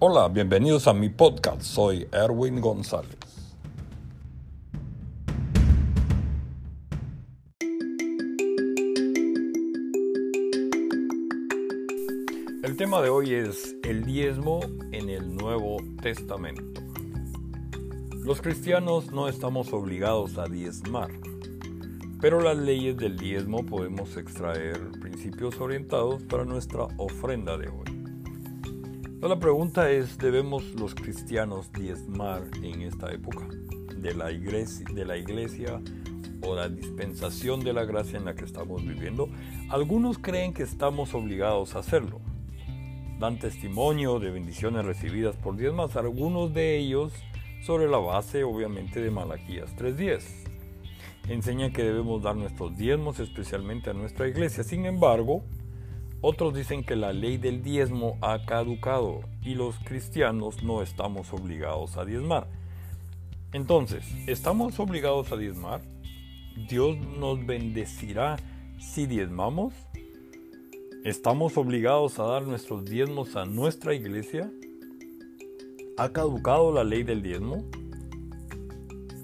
Hola, bienvenidos a mi podcast. Soy Erwin González. El tema de hoy es el diezmo en el Nuevo Testamento. Los cristianos no estamos obligados a diezmar, pero las leyes del diezmo podemos extraer principios orientados para nuestra ofrenda de hoy. La pregunta es, ¿debemos los cristianos diezmar en esta época de la, iglesia, o la dispensación de la gracia en la que estamos viviendo? Algunos creen que estamos obligados a hacerlo. Dan testimonio de bendiciones recibidas por diezmas, algunos de ellos sobre la base obviamente de Malaquías 3.10. Enseñan que debemos dar nuestros diezmos especialmente a nuestra iglesia. Sin embargo, otros dicen que la ley del diezmo ha caducado y los cristianos no estamos obligados a diezmar. Entonces, ¿estamos obligados a diezmar? ¿Dios nos bendecirá si diezmamos? ¿Estamos obligados a dar nuestros diezmos a nuestra iglesia? ¿Ha caducado la ley del diezmo?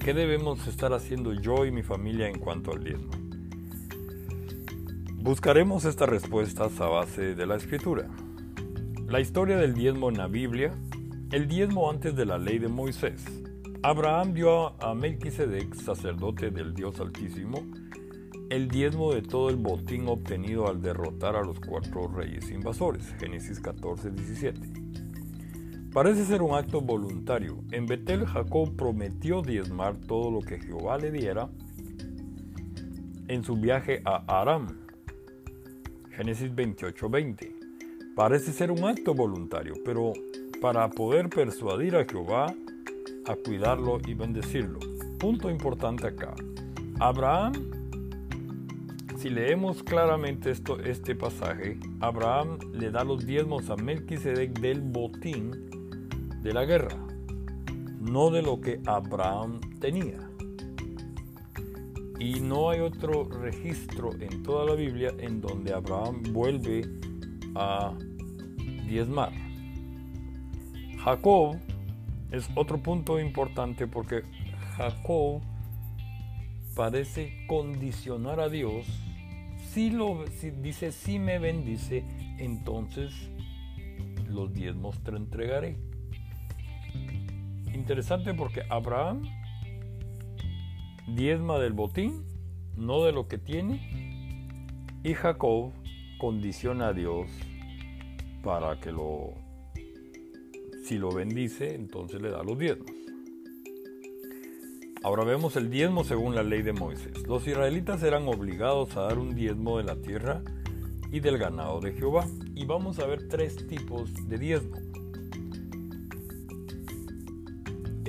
¿Qué debemos estar haciendo yo y mi familia en cuanto al diezmo? Buscaremos estas respuestas a base de la escritura. La historia del diezmo en la Biblia, el diezmo antes de la ley de Moisés. Abraham dio a Melquisedec, sacerdote del Dios Altísimo, el diezmo de todo el botín obtenido al derrotar a los cuatro reyes invasores. Génesis 14, 17. Parece ser un acto voluntario. En Betel Jacob prometió diezmar todo lo que Jehová le diera en su viaje a Aram, Génesis 28:20. Parece ser un acto voluntario, pero para poder persuadir a Jehová a cuidarlo y bendecirlo. Punto importante acá. Abraham, si leemos claramente esto, este pasaje, Abraham le da los diezmos a Melquisedec del botín de la guerra, no de lo que Abraham tenía. Y no hay otro registro en toda la Biblia en donde Abraham vuelve a diezmar. Jacob es otro punto importante porque Jacob parece condicionar a Dios. Si, lo, si dice, si me bendice, entonces los diezmos te entregaré. Interesante porque Abraham diezma del botín, no de lo que tiene. Y Jacob condiciona a Dios para que lo, si lo bendice, entonces le da los diezmos. Ahora vemos el diezmo según la ley de Moisés. Los israelitas eran obligados a dar un diezmo de la tierra y del ganado de Jehová. Y vamos a ver tres tipos de diezmo.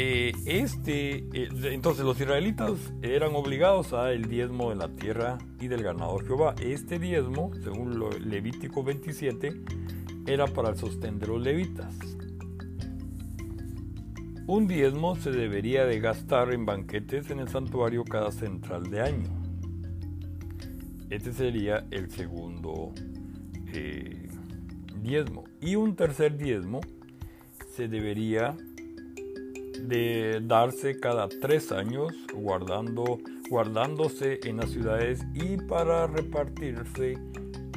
Eh, este, eh, entonces los israelitas eran obligados a el diezmo de la tierra y del ganado Jehová. Este diezmo, según Levítico 27, era para el sostén de los levitas. Un diezmo se debería de gastar en banquetes en el santuario cada central de año. Este sería el segundo eh, diezmo. Y un tercer diezmo se debería de darse cada tres años, guardando, guardándose en las ciudades y para repartirse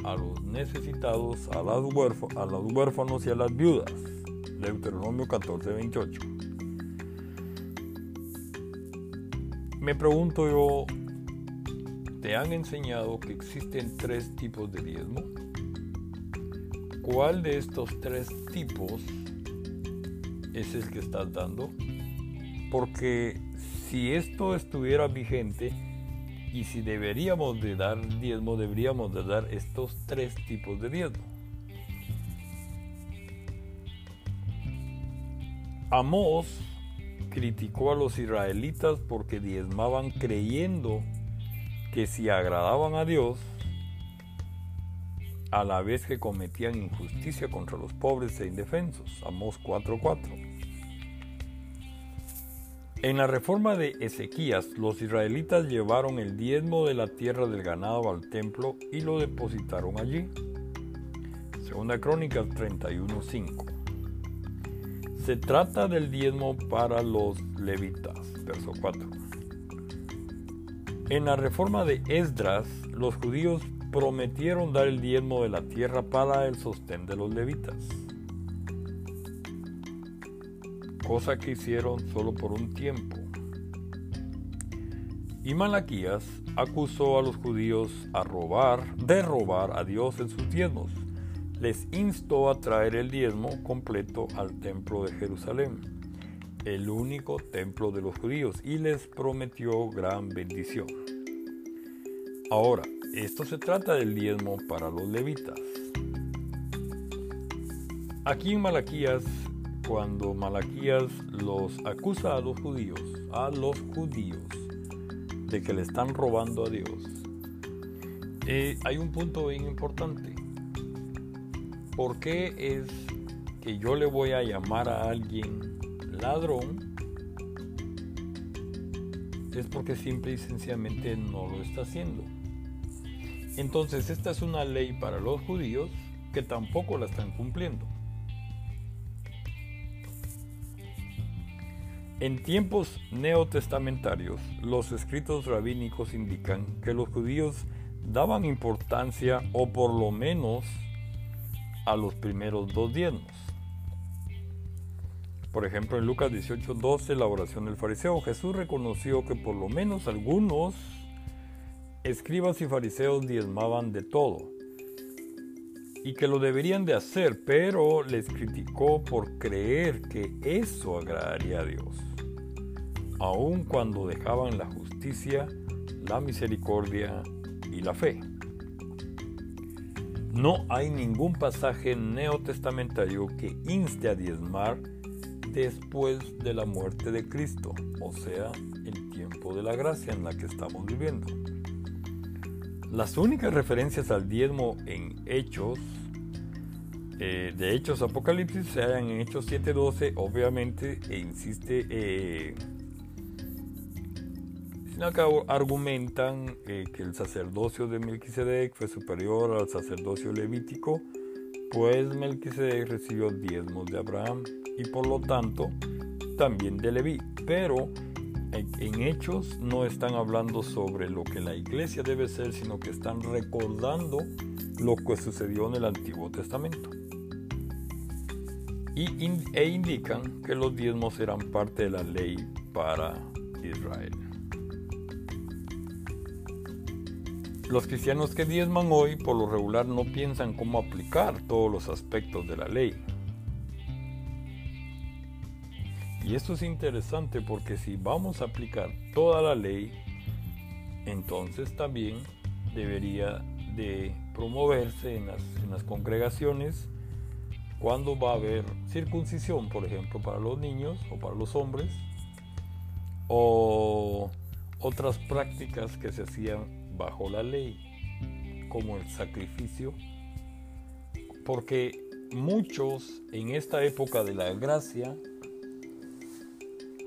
a los necesitados, a, las a los huérfanos y a las viudas. Deuteronomio 14, 28. Me pregunto yo, ¿te han enseñado que existen tres tipos de diezmo? ¿Cuál de estos tres tipos es el que estás dando? Porque si esto estuviera vigente y si deberíamos de dar diezmo, deberíamos de dar estos tres tipos de diezmo. Amós criticó a los israelitas porque diezmaban creyendo que si agradaban a Dios, a la vez que cometían injusticia contra los pobres e indefensos. Amós 4:4. En la reforma de Ezequías, los israelitas llevaron el diezmo de la tierra del ganado al templo y lo depositaron allí. Segunda Crónicas 31:5. Se trata del diezmo para los levitas, verso 4. En la reforma de Esdras, los judíos prometieron dar el diezmo de la tierra para el sostén de los levitas, cosa que hicieron solo por un tiempo. Y Malaquías acusó a los judíos a robar, de robar a Dios en sus diezmos. Les instó a traer el diezmo completo al templo de Jerusalén, el único templo de los judíos, y les prometió gran bendición. Ahora, esto se trata del diezmo para los levitas. Aquí en Malaquías, cuando Malaquías los acusa a los judíos, a los judíos, de que le están robando a Dios, eh, hay un punto bien importante. ¿Por qué es que yo le voy a llamar a alguien ladrón? Es porque simple y sencillamente no lo está haciendo. Entonces esta es una ley para los judíos que tampoco la están cumpliendo. En tiempos neotestamentarios, los escritos rabínicos indican que los judíos daban importancia o por lo menos a los primeros dos diezmos. Por ejemplo, en Lucas 18:12, la oración del fariseo, Jesús reconoció que por lo menos algunos escribas y fariseos diezmaban de todo y que lo deberían de hacer, pero les criticó por creer que eso agradaría a Dios, aun cuando dejaban la justicia, la misericordia y la fe. No hay ningún pasaje neotestamentario que inste a diezmar después de la muerte de Cristo, o sea, el tiempo de la gracia en la que estamos viviendo. Las únicas referencias al diezmo en Hechos, eh, de Hechos Apocalipsis, se hallan en Hechos 7:12, obviamente, e insiste, eh, acá argumentan eh, que el sacerdocio de Melquisedec fue superior al sacerdocio levítico, pues Melquisedec recibió diezmos de Abraham y por lo tanto también de Leví, pero en Hechos no están hablando sobre lo que la iglesia debe ser, sino que están recordando lo que sucedió en el Antiguo Testamento. Y e indican que los diezmos eran parte de la ley para Israel. Los cristianos que diezman hoy por lo regular no piensan cómo aplicar todos los aspectos de la ley. Y esto es interesante porque si vamos a aplicar toda la ley, entonces también debería de promoverse en las, congregaciones cuando va a haber circuncisión, por ejemplo, para los niños o para los hombres, o otras prácticas que se hacían bajo la ley, como el sacrificio, porque muchos en esta época de la gracia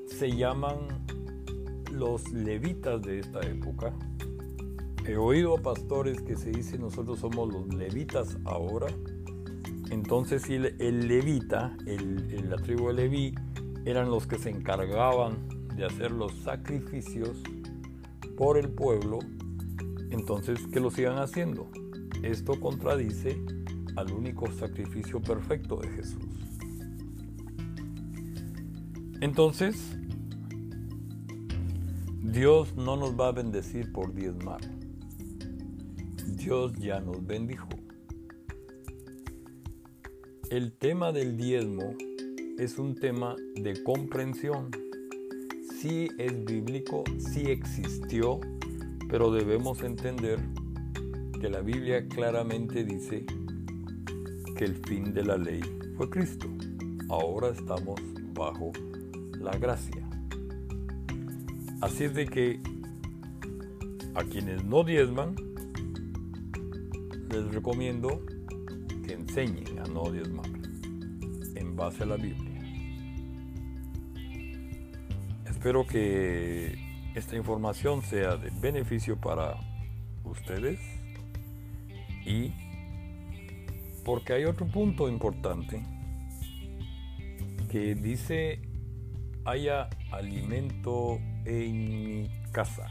se llaman los levitas de esta época. He oído a pastores que se dicen nosotros somos los levitas ahora. Entonces el, levita, el, la tribu de Leví, eran los que se encargaban de hacer los sacrificios por el pueblo. Entonces que lo sigan haciendo. Esto contradice al único sacrificio perfecto de Jesús. Entonces, Dios no nos va a bendecir por diezmar. Dios ya nos bendijo. El tema del diezmo es un tema de comprensión. Sí es bíblico, sí existió, pero debemos entender que la Biblia claramente dice que el fin de la ley fue Cristo. Ahora estamos bajo la gracia. Así es de que a quienes no diezman, les recomiendo que enseñen a no diezmar en base a la Biblia. Espero que esta información sea de beneficio para ustedes y porque hay otro punto importante que dice, haya alimento en mi casa.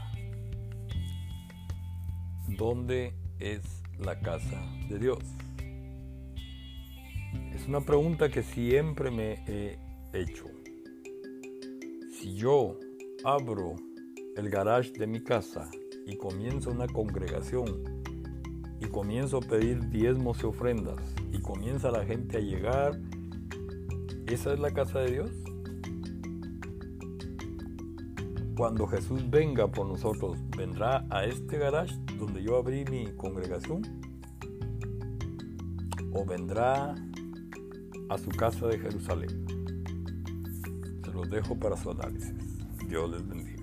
¿Dónde es la casa de Dios? Es una pregunta que siempre me he hecho. Si yo abro el garage de mi casa y comienzo una congregación y comienzo a pedir diezmos y ofrendas y comienza la gente a llegar, ¿esa es la casa de Dios? Cuando Jesús venga por nosotros, ¿vendrá a este garage donde yo abrí mi congregación? ¿O vendrá a su casa de Jerusalén? Se los dejo para su análisis. Dios les bendiga.